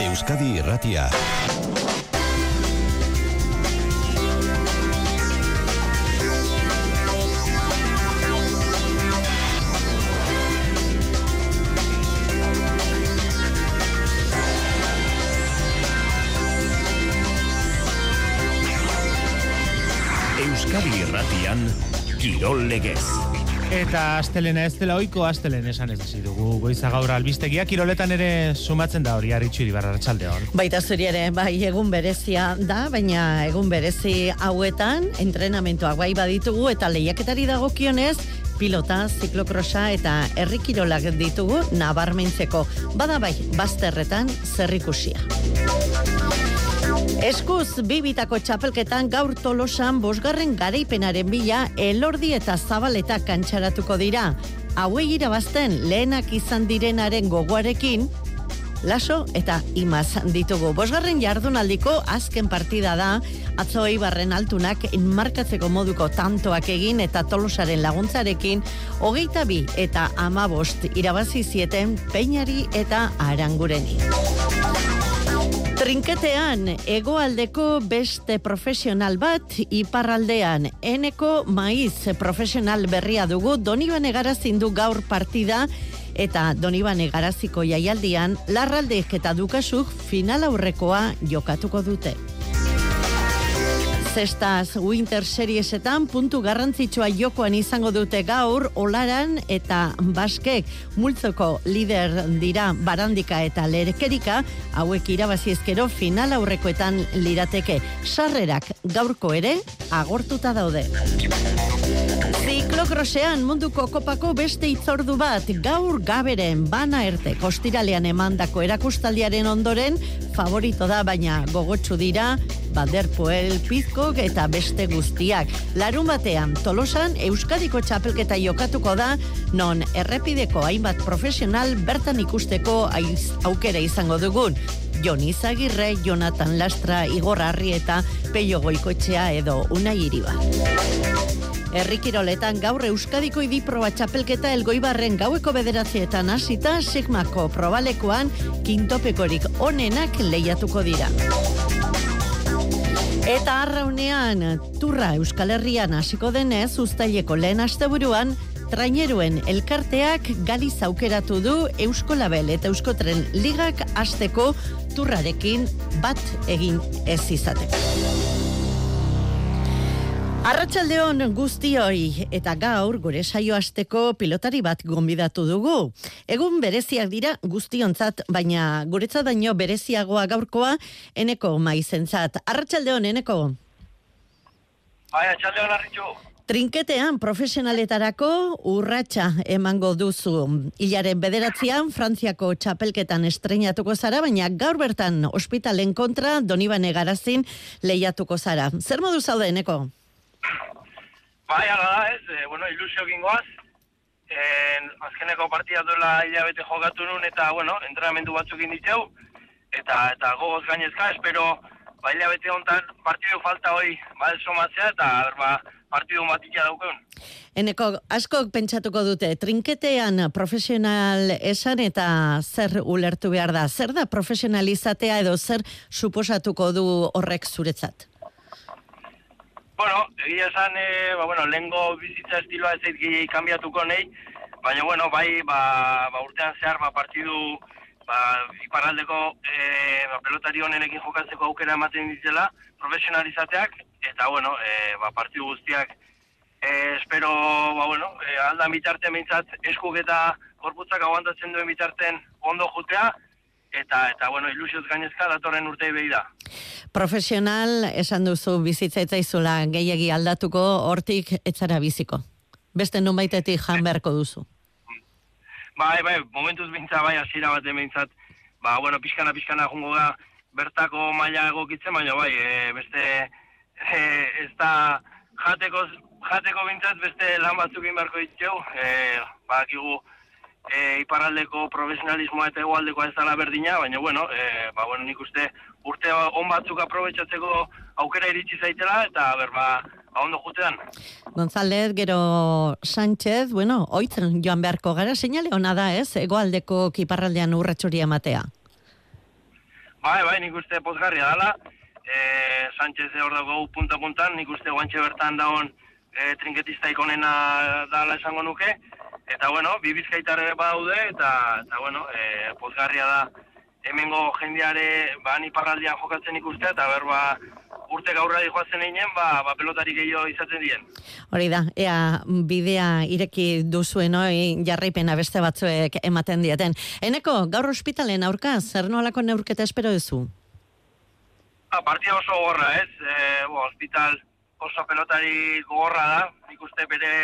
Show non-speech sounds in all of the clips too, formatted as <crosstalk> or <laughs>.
Euskadi Irratia. Euskadi Irratian Kirol Legez. Eta astelena ez dela oiko astelen esan ez dugu goiza gaur albistegia kiroletan ere sumatzen da hori aritxu iribarra hon. Baita zuri ere, bai egun berezia da, baina egun berezi hauetan entrenamentoak bai baditugu eta lehiaketari dagokionez pilota, ziklokrosa eta herrikirolak ditugu nabarmentzeko. Bada bai, bazterretan zerrikusia. Eskuz bibitako txapelketan gaur tolosan bosgarren garaipenaren bila elordi eta zabaleta kantxaratuko dira. Hauei irabazten lehenak izan direnaren gogoarekin, laso eta imaz ditugu. Bosgarren jardunaldiko azken partida da, atzo eibarren altunak enmarkatzeko moduko tantoak egin eta tolosaren laguntzarekin, hogeita bi eta amabost irabazi zieten peinari eta arangureni. Trinketean, egoaldeko beste profesional bat, iparraldean, eneko maiz profesional berria dugu, Donibane Garazin du gaur partida, eta Donibane Garaziko jaialdian, larraldek eta dukasuk final aurrekoa jokatuko dute. Zestaz Winter Seriesetan puntu garrantzitsua jokoan izango dute gaur Olaran eta Baskek multzoko lider dira Barandika eta Lerekerika hauek irabazi ezkero final aurrekoetan lirateke sarrerak gaurko ere agortuta daude. Ziklokrosean munduko kopako beste itzordu bat gaur gaberen bana erte kostiralean emandako erakustaldiaren ondoren favorito da baina gogotsu dira Baderpoel, Pizkok eta beste guztiak. Larun batean, Tolosan Euskadiko txapelketa jokatuko da, non errepideko hainbat profesional bertan ikusteko aiz, aukera izango dugun. Jon Izagirre, Jonathan Lastra, Igor Arri eta Peio Goikoetxea edo Unai Iriba. Errikiroletan gaur Euskadiko idiproba txapelketa elgoibarren gaueko bederatzietan hasita Sigmako probalekoan kintopekorik onenak lehiatuko dira. Eta arraunean, turra Euskal Herrian hasiko denez, ustaileko lehen asteburuan, traineruen elkarteak galiz aukeratu du Eusko Label eta Euskotren ligak asteko turrarekin bat egin ez izateko. Arratxaldeon guztioi eta gaur gure saio asteko pilotari bat gonbidatu dugu. Egun bereziak dira guztionzat, baina guretzat baino bereziagoa gaurkoa eneko maizentzat. Arratxaldeon, eneko? Bai, arratxaldeon, arritxu. Trinketean profesionaletarako urratsa emango duzu. Ilaren bederatzean Frantziako txapelketan estreinatuko zara, baina gaur bertan ospitalen kontra Donibane Garazin lehiatuko zara. Zer modu zaude, eneko? Bai, ala da, ez, e, bueno, ilusio gingoaz. En, azkeneko partia duela hilabete jokatu nun, eta, bueno, entrenamendu batzuk inditzeu, eta, eta gogoz gainezka, espero, ba, hilabete honetan partidu falta hoi, ba, somatzea, eta, ba, partidu matikia daukeun. Eneko, asko pentsatuko dute, trinketean profesional esan eta zer ulertu behar da? Zer da profesionalizatea edo zer suposatuko du horrek zuretzat? Bueno, egia esan, e, ba, bueno, lehengo bizitza estiloa ez zait kanbiatuko nahi, baina, bueno, bai, ba, ba, urtean zehar, ba, partidu, ba, iparaldeko e, ba, pelotari honenekin jokatzeko aukera ematen ditzela, profesionalizateak, eta, bueno, e, ba, partidu guztiak, e, espero, ba, bueno, e, aldan bitarten behintzat, eskuk eta korputzak aguantatzen duen bitarten ondo jutea, eta eta bueno, ilusioz gainezka datorren urtei behi da. Profesional, esan duzu bizitza etzaizula gehiegi aldatuko, hortik etzara biziko. Beste nun baitetik jan beharko duzu. Bai, bai, momentuz bintza, bai, asira bat bintzat, ba, bueno, pixkana, pixkana jungo da, bertako maila egokitzen, baina bai, e, beste, e, ez da, jateko, jateko bintzat, beste lan batzuk inbarko ditzeu, e, ba, kigu, e, iparraldeko profesionalismoa eta egualdeko ez dala berdina, baina bueno, e, ba, bueno, nik uste urte on batzuk aprobetsatzeko aukera iritsi zaitela, eta berba, ba, ondo jutean. González, gero Sánchez, bueno, oitzen joan beharko gara, seinale ona da ez, egoaldeko kiparraldean urratxori ematea? Bai, bai, nik uste pozgarria dela. E, Sánchez hor dago punta-puntan, nik uste guantxe bertan dagoen e, trinketista ikonena dala esango nuke. Eta, bueno, bi bizkaitar ere badaude, eta, eta bueno, e, pozgarria da hemengo jendeare ba, ni parraldian jokatzen ikuste, eta berba urte gaurra joazen einen, ba, ba pelotari gehiago izaten dien. Hori da, ea bidea ireki duzuen oi jarraipena beste batzuek ematen dieten. Eneko, gaur ospitalen aurka, zer nolako neurketa espero duzu? Ba, partia oso gorra, ez? E, bo, hospital oso pelotari gogorra da, ikuste bere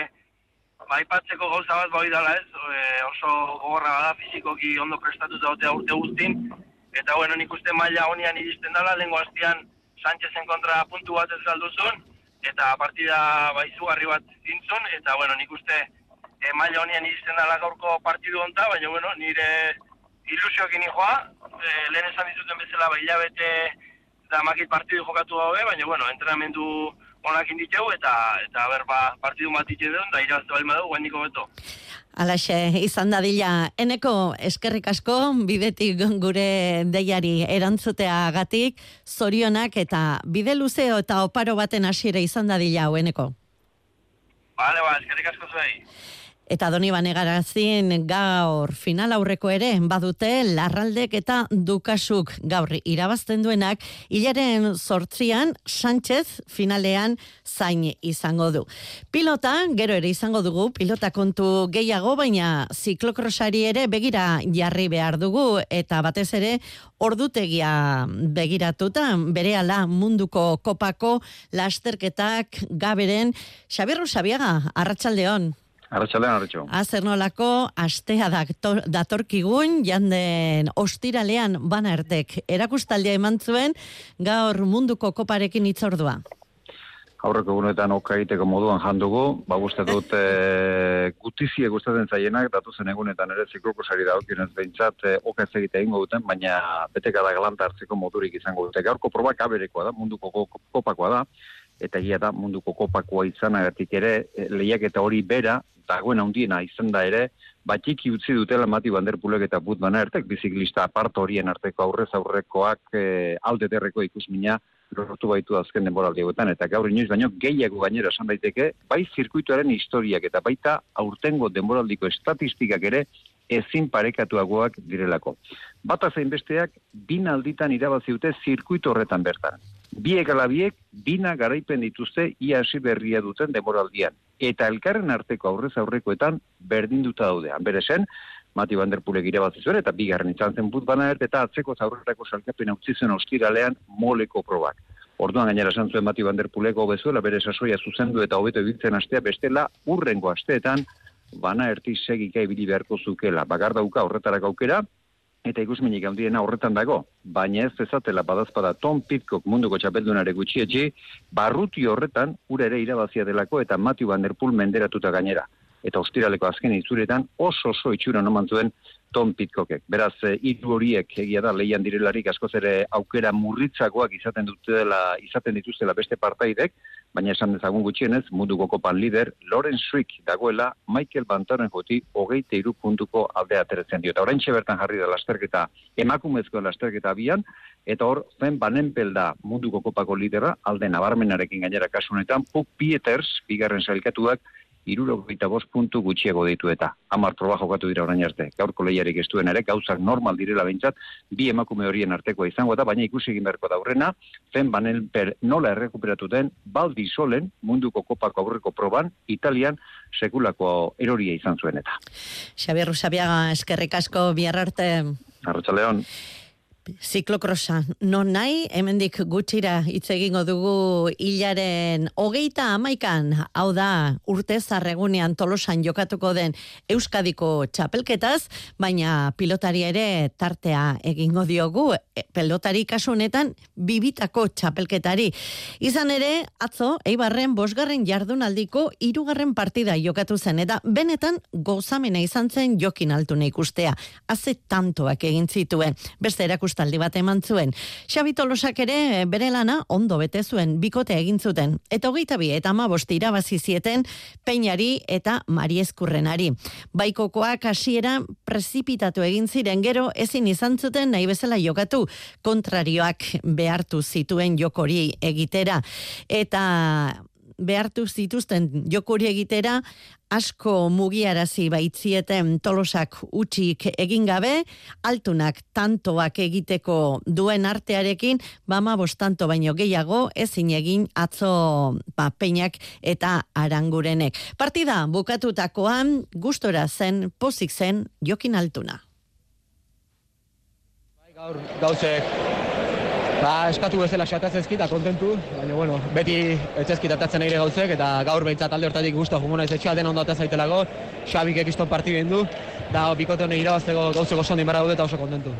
baipatzeko gauza bat bai dala ez, e, oso gogorra da, fizikoki ondo prestatuta dute urte guztin, eta bueno, nik uste maila honian iristen dela, lengo hastian Sánchezen kontra puntu bat ez galduzun, eta partida bai zugarri bat zintzun, eta bueno, nik uste e, maila honian iristen dela gaurko partidu onta, baina bueno, nire ilusioekin joa, e, lehen esan dizuten bezala bai hilabete da makit partidu jokatu gabe, baina bueno, entrenamendu onak inditeu eta eta ber ba partidu matitze duen da irazte balma dugu guendiko beto. Alaxe, izan dadila, eneko eskerrik asko, bidetik gure deiari erantzutea gatik, zorionak eta bide luzeo eta oparo baten hasiera izan dadila, eneko. Bale, ba, eskerrik asko zuei. Eta doni banegarazin gaur final aurreko ere badute larraldek eta dukasuk gaur irabazten duenak hilaren sortzian Sánchez finalean zain izango du. Pilota, gero ere izango dugu, pilota kontu gehiago, baina ziklokrosari ere begira jarri behar dugu eta batez ere ordutegia begiratuta, bere ala munduko kopako lasterketak gaberen. Xabirru Xabiaga, arratsaldeon. Arratxalean, arratxo. Azer nolako, astea datorkigun, janden ostiralean bana ertek. Erakustaldia eman zuen, gaur munduko koparekin itzordua. Aurreko gunetan oka egiteko moduan jandugu, ba guzti dut <laughs> e, gutizie gustatzen zaienak, datu zen egunetan ere zikloko sari da okionez behintzat e, oka ez egite egingo duten, baina beteka da galanta hartzeko modurik izango dute. Gaurko probak aberekoa da, munduko kopakoa da, eta egia da munduko kopakoa izanagatik ere, e, lehiak eta hori bera, dagoen handiena izan da ere, batxiki utzi dutela Mati Banderpulek eta Bud Ertek, biziklista apart horien arteko aurrez aurrekoak e, alde derreko ikusmina lortu baitu azken denboraldi eta gaur inoiz baino gehiago gainera esan daiteke, bai zirkuituaren historiak eta baita aurtengo denboraldiko estatistikak ere ezin parekatuagoak direlako. Bata zein besteak, bin alditan irabazi dute zirkuito horretan bertan. Biek alabiek, bina garaipen dituzte ia hasi berria duten demoraldian. Eta elkarren arteko aurrez aurrekoetan berdinduta daude. Beresen, Mati Van Der Pulek irabazi zuen, eta bigarren izan zen but bana eta atzeko zaurretako salkapen utzi zen ostiralean moleko probak. Orduan gainera esan zuen Mati Van Der Pulek hobezuela bere sasoia zuzendu eta hobeto ibiltzen astea bestela urrengo asteetan bana erti segika ibili beharko zukela. Bagar dauka horretarak aukera, eta ikusminik handiena horretan dago, baina ez ezatela badazpada Tom Pitcock munduko txapeldunare gutxietxi, barruti horretan ura ere irabazia delako eta Matthew Van Der Poel menderatuta gainera. Eta ostiraleko azken itzuretan oso oso itxura noman zuen Tom Pitcockek. Beraz, eh, hiru horiek egia da leian direlarik askoz ere aukera murritzakoak izaten dutela izaten dituztela beste partaidek, baina esan dezagun gutxienez, munduko kopan lider, Loren Schwick dagoela, Michael Bantaren joti, hogeite iru puntuko aldea ateretzen dio. Eta orain bertan jarri da lasterketa, emakumezko lasterketa abian, eta hor, zen banenpel da munduko kopako lidera, alde nabarmenarekin gainera kasunetan, Puk Pieters, bigarren sailkatuak, irurogeita bost puntu gutxiago ditu eta hamar proba jokatu dira orain arte. Gaurko lehiarik ez duen ere, gauzak normal direla behintzat, bi emakume horien artekoa izango eta baina ikusi egin beharko daurrena, zen banen per nola errekuperatu den, baldi solen munduko kopako aurreko proban, Italian sekulako eroria izan zuen eta. Xabier Rusabiaga, eskerrik asko, bihar arte. Arratxaleon ziklokrosa. Non nahi, hemendik gutxira hitz egingo dugu hilaren hogeita amaikan, hau da urte zarregunean tolosan jokatuko den Euskadiko txapelketaz, baina pilotari ere tartea egingo diogu, e, pelotari kasunetan bibitako txapelketari. Izan ere, atzo, eibarren bosgarren jardunaldiko irugarren partida jokatu zen, eta benetan gozamena izan zen jokin altu ikustea. Haze tantoak egin zituen. Beste erakusta erakustaldi bat eman zuen. Xabi Tolosak ere bere lana ondo bete zuen, bikote egin zuten. Eta hogeita bi, eta ama bosti irabazi zieten Peñari eta Mariezkurrenari. Baikokoak hasiera prezipitatu egin ziren gero ezin izan zuten nahi bezala jokatu kontrarioak behartu zituen jokori egitera. Eta behartu zituzten jokuri egitera, asko mugiarazi baitzieten tolosak utxik egin gabe, altunak tantoak egiteko duen artearekin, bama bostanto baino gehiago, ezin egin atzo ba, peinak eta arangurenek. Partida bukatutakoan, gustora zen, pozik zen, jokin altuna. Bai, gaur, gauzek Ba, eskatu bezala xatatzezki eta kontentu, baina bueno, beti etzezkit atatzen egire gauzek, eta gaur behintzat alde hortatik guztua junguna ez etxea, den ondo atazaitelako, Xabik ekiston partidu du, da bikote honen irabazteko gauzeko sondi mara eta oso kontentu.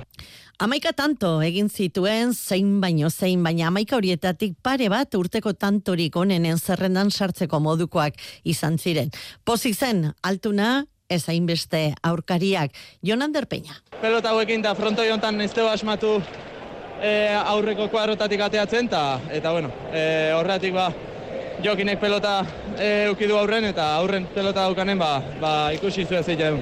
Amaika tanto egin zituen zein baino zein, baina amaika horietatik pare bat urteko tantorik onenen zerrendan sartzeko modukoak izan ziren. Pozik zen, altuna, ez hainbeste aurkariak, Jonander Peña. Pelota hauekin da frontoi honetan ez asmatu e, aurreko kuadrotatik ateatzen, ta, eta bueno, e, horretik ba, jokinek pelota e, ukidu aurren, eta aurren pelota daukanen ba, ba ikusi zuen zeitea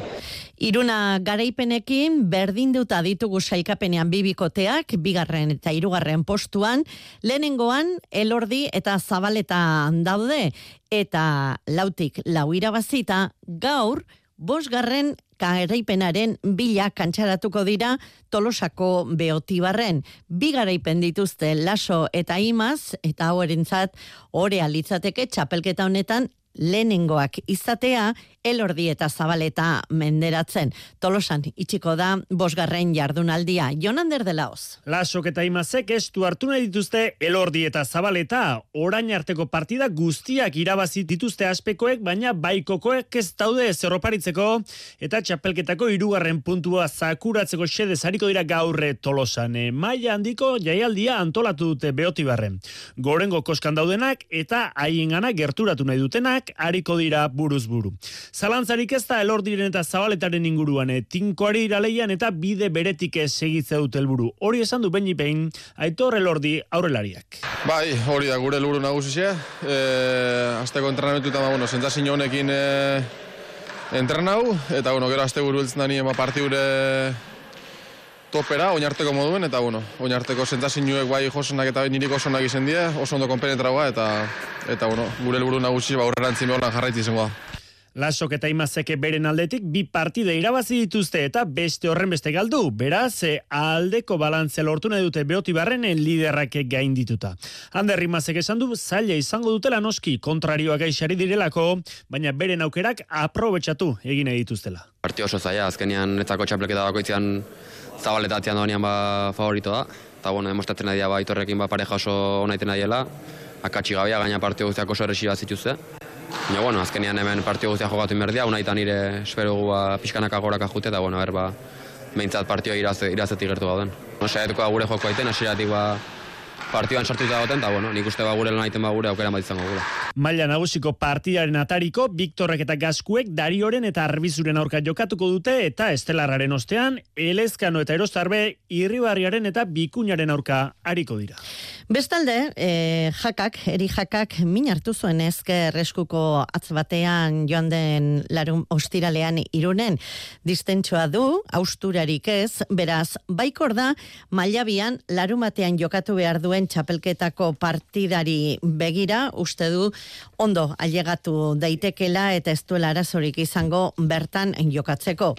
Iruna garaipenekin berdinduta ditugu sailkapenean bibikoteak, bigarren eta hirugarren postuan, lehenengoan elordi eta zabaleta daude, eta lautik lau irabazita gaur, bosgarren garaipenaren bila kantxaratuko dira tolosako beotibarren. Bi garaipen dituzte laso eta imaz, eta hau erintzat, ore alitzateke txapelketa honetan lehenengoak izatea, elordi eta zabaleta menderatzen. Tolosan, itxiko da, bosgarren jardunaldia. Jonander de laos. Lasok eta imazek estu hartu nahi dituzte elordi eta zabaleta. Orain arteko partida guztiak irabazi dituzte aspekoek, baina baikokoek ez daude zerroparitzeko eta txapelketako irugarren puntua zakuratzeko xede zariko dira gaurre tolosan. E, maia handiko jaialdia antolatu dute beotibarren. Gorengo koskan daudenak eta haien gerturatu nahi dutenak hariko dira buruz buru. Zalantzarik ez da elordiren eta zabaletaren inguruan, eh, tinkoari iraleian eta bide beretik ez segitze dut helburu. Hori esan du Beñi Pein, aitor elordi aurrelariak. Bai, hori da gure helburu nagusia. Eh, asteko entrenamentu eta ba, bueno, sentzazio honekin eh, entrenau, eta bueno, gero aste buru da nien ba, partiure topera, oinarteko moduen, eta bueno, oinarteko sentazioek bai josenak eta niriko osonak izen die, oso ondo konpenetragoa, eta, eta bueno, gure helburu nagusi ba, urrerantzin behar lan jarraitzi izangoa. Lasok eta imazeke beren aldetik bi partide irabazi dituzte eta beste horren beste galdu. Beraz, e, aldeko balantze lortu nahi dute beoti barrenen liderrak gain dituta. Ander imazek esan du zaila izango dutela noski kontrarioak gaixari direlako, baina beren aukerak aprobetsatu egin dituztela. Partio oso zaila, azkenian netzako txapleketa bakoitzean zabaletatzen doanean ba favorito da. Eta bueno, demostratzen nahi ba, itorrekin ba pareja oso onaiten nahiela. Akatsi gabea, gaina partio guztiak oso erresi bat zituzte. Ja, bueno, azkenean hemen partio guztia jogatu inberdia, unaitan nire espero gu ba, pixkanak agorak ajute, eta bueno, ba, behintzat partioa irazetik gertu gauden. No, Saietuko gure joko aiten, asiratik ba, partioan sartuta goten, eta bueno, nik uste ba gure lan ba gure aukera bat izango gure. Maila nagusiko partidaren atariko, Viktorrek eta Gaskuek darioren eta arbizuren aurka jokatuko dute, eta estelarraren ostean, elezkano eta erostarbe, irribarriaren eta bikunaren aurka hariko dira. Bestalde, e, jakak, eri jakak, min hartu zuen ezke reskuko atz batean joan den larun ostiralean irunen distentsua du, austurarik ez, beraz, baikor da, mailabian larumatean jokatu behar duen txapelketako partidari begira, uste du, ondo ailegatu daitekela eta ez duela arazorik izango bertan jokatzeko.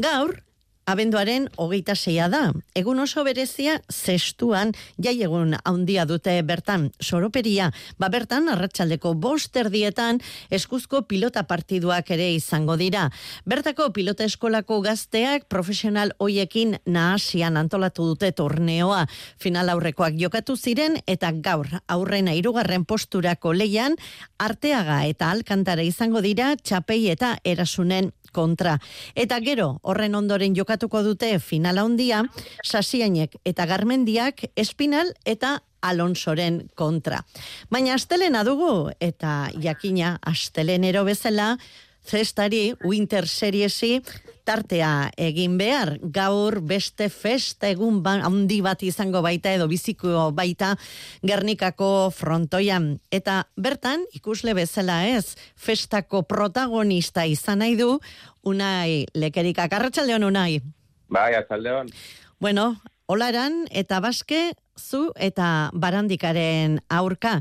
Gaur, Abenduaren hogeita zeia da. Egun oso berezia zestuan jai egun handia dute bertan soroperia. Ba bertan arratsaldeko boster dietan eskuzko pilota partiduak ere izango dira. Bertako pilota eskolako gazteak profesional hoiekin nahasian antolatu dute torneoa. Final aurrekoak jokatu ziren eta gaur aurrena irugarren posturako leian arteaga eta alkantara izango dira txapei eta erasunen kontra. Eta gero, horren ondoren jokatuko dute finala handia, sasiainek eta garmendiak espinal eta Alonsoren kontra. Baina astelena dugu, eta jakina astelenero bezala, zestari Winter Seriesi tartea egin behar. Gaur beste festa egun ba, handi bat izango baita edo biziko baita Gernikako frontoian. Eta bertan, ikusle bezala ez, festako protagonista izan nahi du, unai lekerikak. Arratxaldeon unai? Bai, arratxaldeon. Bueno, olaran eta baske zu eta barandikaren aurka.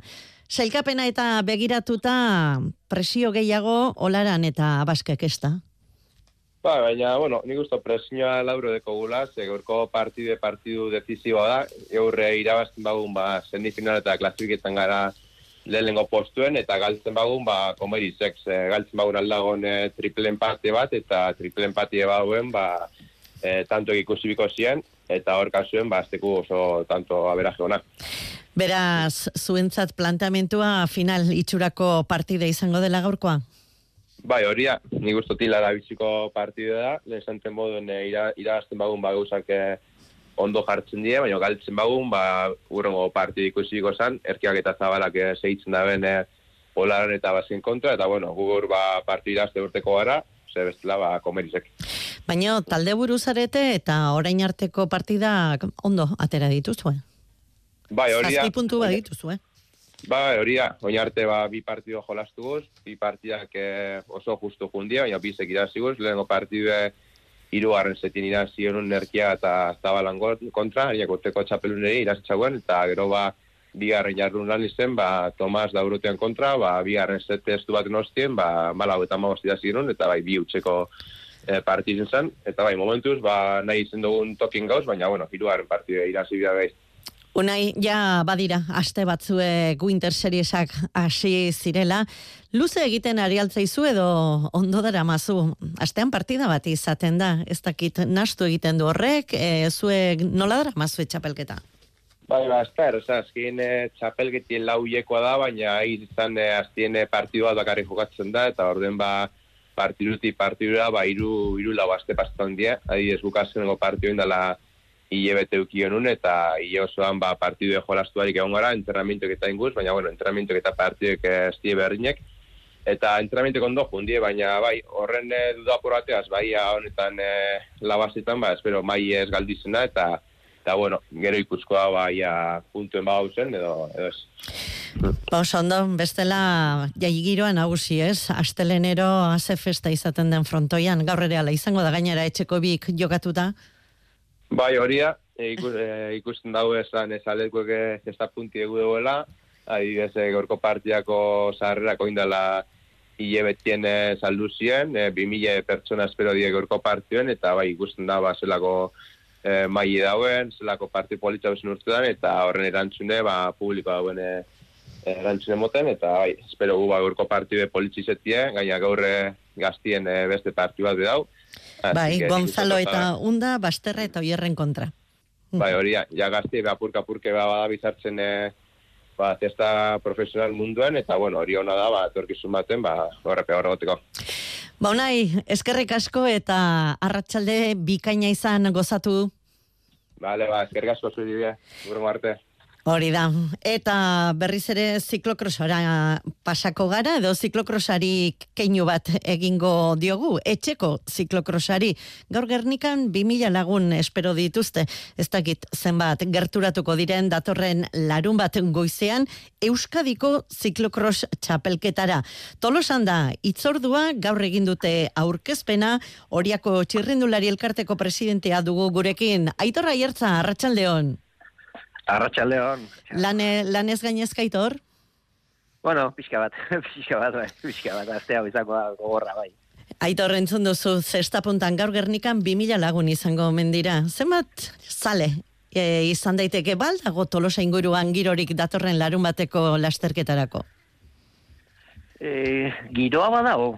Sailkapena eta begiratuta presio gehiago olaran eta baskek ez da? Ba, baina, bueno, nik usto presioa lauro deko gula, ze gaurko partide partidu deziziboa da, eurre irabazten bagun, ba, semifinal eta klasifiketan gara lehenengo postuen, eta galtzen bagun, ba, komeri sex, e, galtzen bagun aldagon e, triple empate bat, eta triple empate bauen, ba, e, tanto ikusi biko ziren, eta hor kasuen, ba, azteku oso tanto aberaje honak. Beraz, zuentzat planteamentua final itxurako partide izango dela gaurkoa? Bai, hori da, nik usto tila da biziko partide da, lehen zanten moduen e, ira, irabazten bagun ba gauzak e, ondo jartzen die, baina galtzen bagun, ba, urrengo partide ikusiko zan, erkiak eta zabalak e, segitzen da ben e, polaren eta bazien kontra, eta bueno, gugur ba, partida urteko gara, ze bestela ba, komerizek. Baina talde buruzarete eta orain arteko partida ondo atera dituzue? Bai, hori Zazpi puntu bat dituzu, eh? Bai, hori hori arte ba, bi partido jolastu guz, bi partidak eh, oso justu jundia, baina bizek irazi guz, lehenko partidue hiru garren zetin irazi honun nerkia eta zabalan kontra, hariak urteko txapeluneri irazitxagoen, eta gero ba, bi garren jardun lan izen, ba, Tomas Daurutean kontra, ba, bi garren zete estu bat nostien, ba, malau eta magoz irazi eta bai, bi utxeko e, partizun zen, eta bai, momentuz, ba, nahi izen dugun tokin gauz, baina, bueno, hiru garren partidue irazi bida gai. Unai, ja badira, aste batzuek Winter Seriesak hasi zirela. Luze egiten ari altzaizu edo ondo dara mazu. Astean partida bat izaten da, ez dakit nastu egiten du horrek, e, zuek nola dara mazu txapelketa? Bai, ba, esper, oza, azkien e, txapelketien lauiekoa da, baina izan e, azkien e, partidua bakarri jokatzen da, eta orden ba, partiduti partidura, ba, iru, iru lau aste pastan dia, adi ez bukazenengo partidu indala hile bete ukionun, eta hile osoan ba, partidu jolastuarik egon gara, entrenamientok eta inguz, baina, bueno, entrenamientok eta partiduek ez die berdinek, eta entrenamientok ondo jundie, baina, bai, horren e, duda apurateaz, bai, honetan e, labazitan, ba, espero, mai ez galdizena, eta, eta, bueno, gero ikuskoa, bai, puntuen bau zen, edo, edo ez. Ba, oso ondo, bestela jaigiroan nagusi ez, astelenero haze festa izaten den frontoian, gaur ere ala izango da gainera etxeko bik jokatuta? Bai, horia, e, ikus, e, ikusten dago esan ez alekuek ez da punti egu duela, adibidez, e, gorko partiako zaharrerako indala hile betien saldu ziren, e, 2000 pertsona espero die gorko partioen, eta bai, ikusten da, ba, zelako e, maile dauen, zelako parti politza bezen urtean, eta horren erantzune, ba, publiko dauen e, erantzune moten, eta bai, espero gu, ba, gorko partio politzizetie, gaina gaurre gaztien e, beste partio bat dau, Bai, Gonzalo eta Unda, Basterra eta Oierren kontra. Bai, hori, ja gazti, apurka apurke ba, bada bizartzen e, ba, testa profesional munduen, eta bueno, hori hona da, ba, torkizun baten, ba, horrepe horregotiko. Ba, unai, eskerrik asko eta arratsalde bikaina izan gozatu. Bale, ba, eskerrik asko zuri bie, arte. Hori da. Eta berriz ere ziklokrosara pasako gara, edo ziklokrosari keinu bat egingo diogu. Etxeko ziklokrosari. Gaur gernikan 2000 lagun espero dituzte. Ez dakit zenbat gerturatuko diren datorren larun bat goizean Euskadiko ziklokros txapelketara. Tolosan da, itzordua gaur egin dute aurkezpena, horiako txirrindulari elkarteko presidentea dugu gurekin. Aitorra hiertza, arratsaldeon. Arratxalde hon. Lane, lanez gainezka itor? Bueno, pixka bat, <laughs> pixka bat, bai, pixka bat, azte hau izango da gogorra, bai. Aitor entzun duzu, zesta puntan gaur gernikan 2000 lagun izango mendira. Zenbat, sale, e, izan daiteke baldago tolosa inguruan girorik datorren larun bateko lasterketarako? E, giroa badago,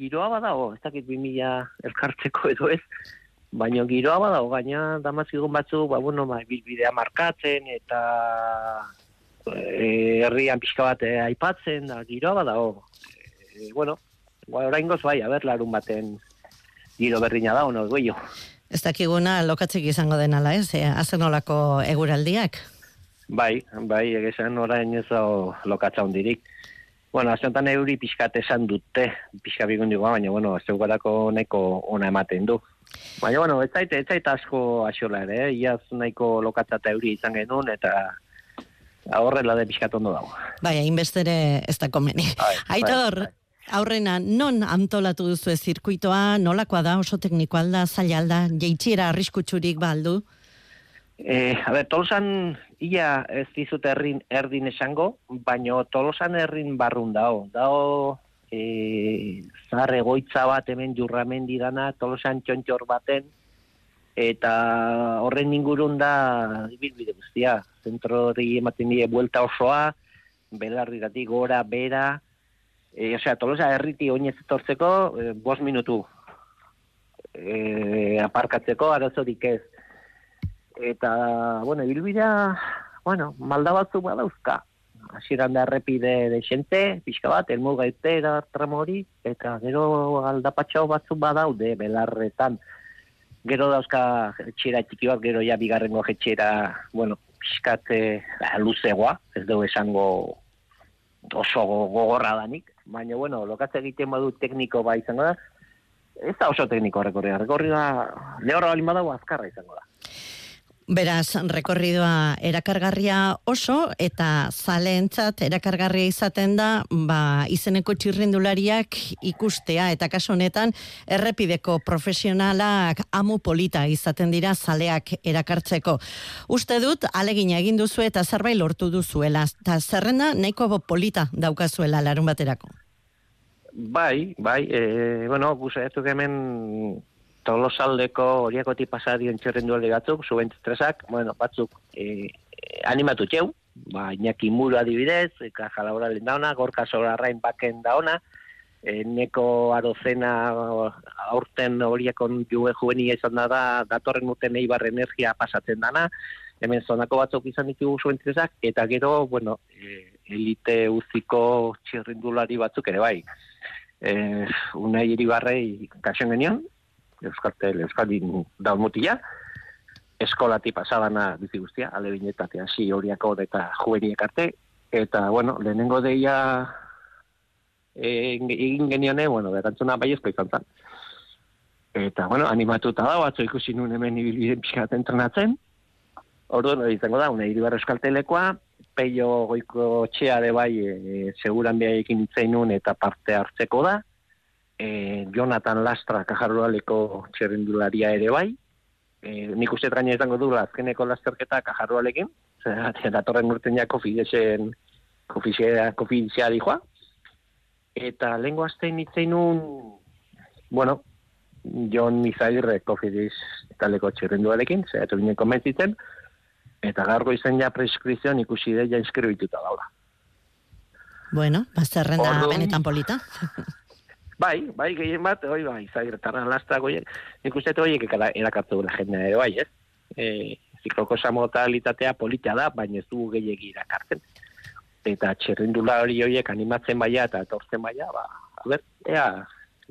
giroa badago, ez dakit 2000 elkartzeko edo ez, Baina giroa badago gaina damazigun batzu, ba, bueno, ba, bilbidea markatzen eta e, herrian pixka bat eh, aipatzen, da giroa badago. E, bueno, ba, orain goz bai, aber, larun baten giro berdina da, ono, goio. Ez dakiguna lokatzek izango denala, ez? E, azen olako eguraldiak? Bai, bai, egizan orain ez lokatza hondirik. Bueno, aziontan euri pixkat esan dute, pixka bigundikoa, baina, bueno, zeugarako nahiko ona ematen du. Baina, bueno, ez zaite, ez zaite asko asola ere, eh? iaz nahiko lokatzata euri izan genuen, eta horrela de pixkat ondo dago. Bai, hainbestere ez da komeni. Bai, Aitor, bai, aurrena, non antolatu duzu zirkuitoa, nolakoa da, oso tekniko alda, zaila alda, jeitxiera arriskutsurik baldu? Eh, a ber, tolosan ia ez dizut errin, erdin esango, baino tolosan errin barrun dao. Dao e, zar egoitza bat hemen jurramendi dana, tolosan txontxor baten, eta horren ingurun da ibilbide guztia. Zentro hori ematen die buelta osoa, belarriratik gora, bera, e, osea, tolosa erriti oinez etortzeko, e, bost minutu e, aparkatzeko, arazorik ez eta, bueno, ibilbidea, bueno, malda batzu badauzka. Hasieran da errepide de xente, pixka bat, elmu gaitera tramo hori, eta gero aldapatxo batzu badaude belarretan. Gero dauzka etxera txiki bat, gero ja bigarrengo etxera, bueno, pixkat eh, luzegoa, ez dugu esango oso gogorra danik, baina, bueno, lokatze egiten badu tekniko ba izango da, ez da oso tekniko rekorria, rekorria lehorra balin badago azkarra izango da. Beraz, rekorridoa erakargarria oso eta zaleentzat erakargarria izaten da ba, izeneko txirrindulariak ikustea eta kasu honetan errepideko profesionalak amu polita izaten dira zaleak erakartzeko. Uste dut, alegina egin duzu eta zerbait lortu duzuela. Eta zerrenda nahiko polita daukazuela larun baterako. Bai, bai, e, bueno, guzaiatuk hemen tolosaldeko horiakoti pasadion txerren duelde batzuk, subentresak, bueno, batzuk e, animatu txeu, ba, Iñaki Muro adibidez, eka jalabora lehen dauna, gorka solarrain baken dauna, e, neko arozena aurten horiakon juve juvenia izan da da, datorren uten eibar energia pasatzen dana, hemen zonako batzuk izan ditugu subentresak, eta gero, bueno, e, elite uziko txirrindulari batzuk ere bai. E, unai iribarrei kasen genion, Euskartel, Euskaldin daunmutila, eskolati pasabana bizi guztia, ale binetatea hasi horiako eta juveniek arte, eta, bueno, lehenengo deia egin genione, bueno, berantzuna bai ezko izan zen. Eta, bueno, animatuta da, batzu ikusi nun hemen ibilbiden pixkat entrenatzen, Orduan, hori izango da, una iribar euskaltelekoa, peio goiko txea de bai, e, seguran behaiekin itzainun eta parte hartzeko da, e, Jonathan Lastra kajarrualeko txerrendularia ere bai, e, nik uste traina izango du azkeneko lasterketa kajarrualekin, <laughs> datorren urten ja kofidesen kofidesea dijoa, eta lengo aztein itzeinun, bueno, Jon Izagirre kofides taleko txerrenduarekin, zehatu ginen komentzitzen, eta gargo izan ja preskripzioan ikusi de ja inskribituta daula. Bueno, bazterrenda benetan polita. <laughs> bai, bai, gehien bat, oi, bai, zagirtarra lastra goiek, nik uste horiek erakartu dela jende ere bai, ez? E, zikloko samotalitatea polita da, baina ez dugu gehiagi irakartzen. Eta txerrindula hori horiek animatzen baia eta etortzen baia, ba, a ber, ea,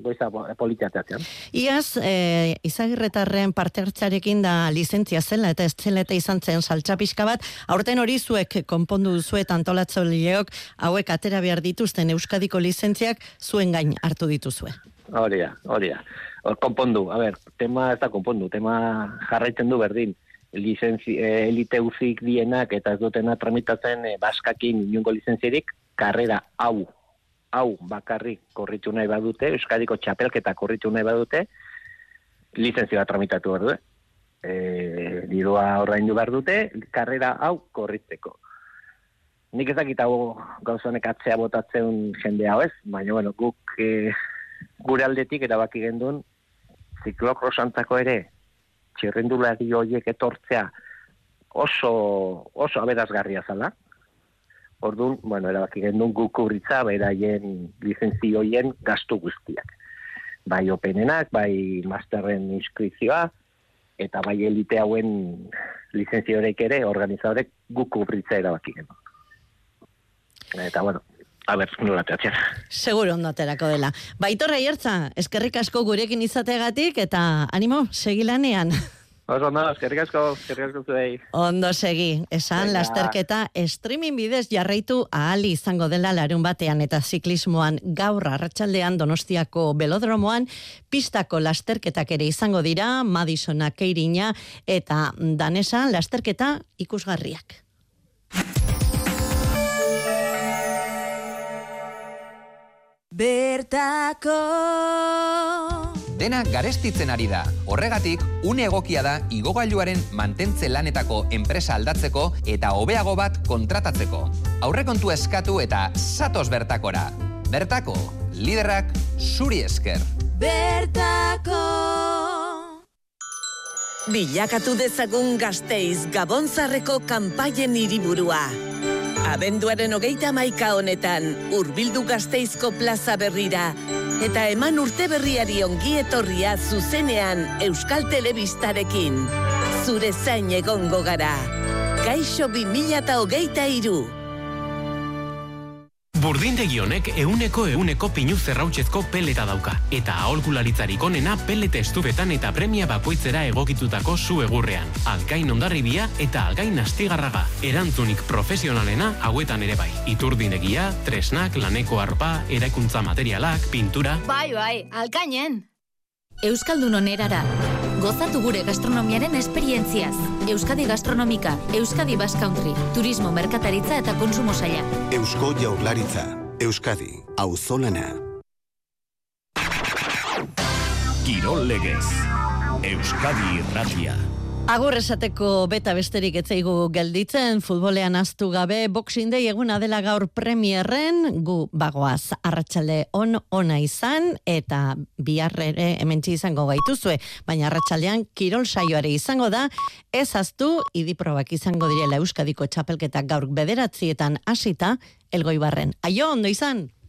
goiza politeateatzen. Iaz, e, izagirretarren parte hartzarekin da lizentzia zela eta ez zela eta izan zen saltxapiska bat, aurten hori zuek konpondu zuet antolatzolileok hauek atera behar dituzten Euskadiko lizentziak zuen gain hartu dituzue. Hori da, hori da. Konpondu, a ber, tema ez da konpondu, tema jarraitzen du berdin lizenzi, e, elite uzik dienak eta ez dutena tramitatzen e, baskakin inungo lizentzierik, karrera hau hau bakarrik korritu nahi badute, Euskadiko txapelketa korritu nahi badute, lizentzioa tramitatu behar dute. E, dirua ordaindu behar dute, karrera hau korritzeko. Nik ezakit hau gauzonek atzea botatzen jende hau ez, baina bueno, guk e, gure aldetik erabaki gendun, ziklokrosantzako ere, txirrendulari horiek etortzea oso, oso aberazgarria zala, Orduan, bueno, erabaki gendun guk urritza beraien lizentzioien gastu guztiak. Bai openenak, bai masterren inskripzioa, eta bai elite hauen lizenziorek ere, organizadorek guk urritza erabaki gendun. Eta, bueno, a ber, nola teatzen. Seguro ondo aterako dela. Baitorra hiertza, eskerrik asko gurekin izategatik, eta animo, segilanean. Oso ondo, eskerrik asko, eskerrik asko zuei. Ondo segi, esan Venga. lasterketa streaming bidez jarraitu ahali izango dela larun batean eta ziklismoan gaur arratsaldean Donostiako belodromoan pistako lasterketak ere izango dira Madisona Keirina eta Danesa lasterketa ikusgarriak. Bertako Dena garestitzen ari da. Horregatik, une egokia da igogailuaren mantentze lanetako enpresa aldatzeko eta hobeago bat kontratatzeko. Aurrekontu eskatu eta satos bertakora. Bertako, liderrak zuri esker. Bertako Bilakatu dezagun gazteiz Gabonzarreko kanpaien hiriburua. Abenduaren hogeita maika honetan, urbildu gazteizko plaza berrira, eta eman urte berriari ongi etorria zuzenean Euskal Telebistarekin. Zure zain egongo gara. Gaixo 20hogeita iru. Burdindegi honek euneko euneko pinu zerrautzezko peleta dauka. Eta aholkularitzarik onena pelete estubetan eta premia bakoitzera egokitutako zu egurrean. Algain ondarribia eta algain astigarraga. Erantzunik profesionalena hauetan ere bai. Iturdinegia, tresnak, laneko arpa, eraikuntza materialak, pintura... Bai, bai, alkainen. Euskaldun onerara. Gozatu gure gastronomiaren esperientziaz. Euskadi Gastronomika, Euskadi Bass Country, Turismo Merkataritza eta Konsumo Saila. Eusko Jaurlaritza, Euskadi, Auzolana. Kirol Legez. Euskadi Irratia. Agur esateko beta besterik etzaigu gelditzen, futbolean aztu gabe, boxing day eguna dela gaur premierren, gu bagoaz arratsalde on ona izan, eta biharrere hementsi izango gaituzue, baina arratsaldean kirol saioare izango da, ez aztu, idiprobak izango direla Euskadiko txapelketak gaur bederatzietan hasita, elgoibarren. Aio, ondo izan!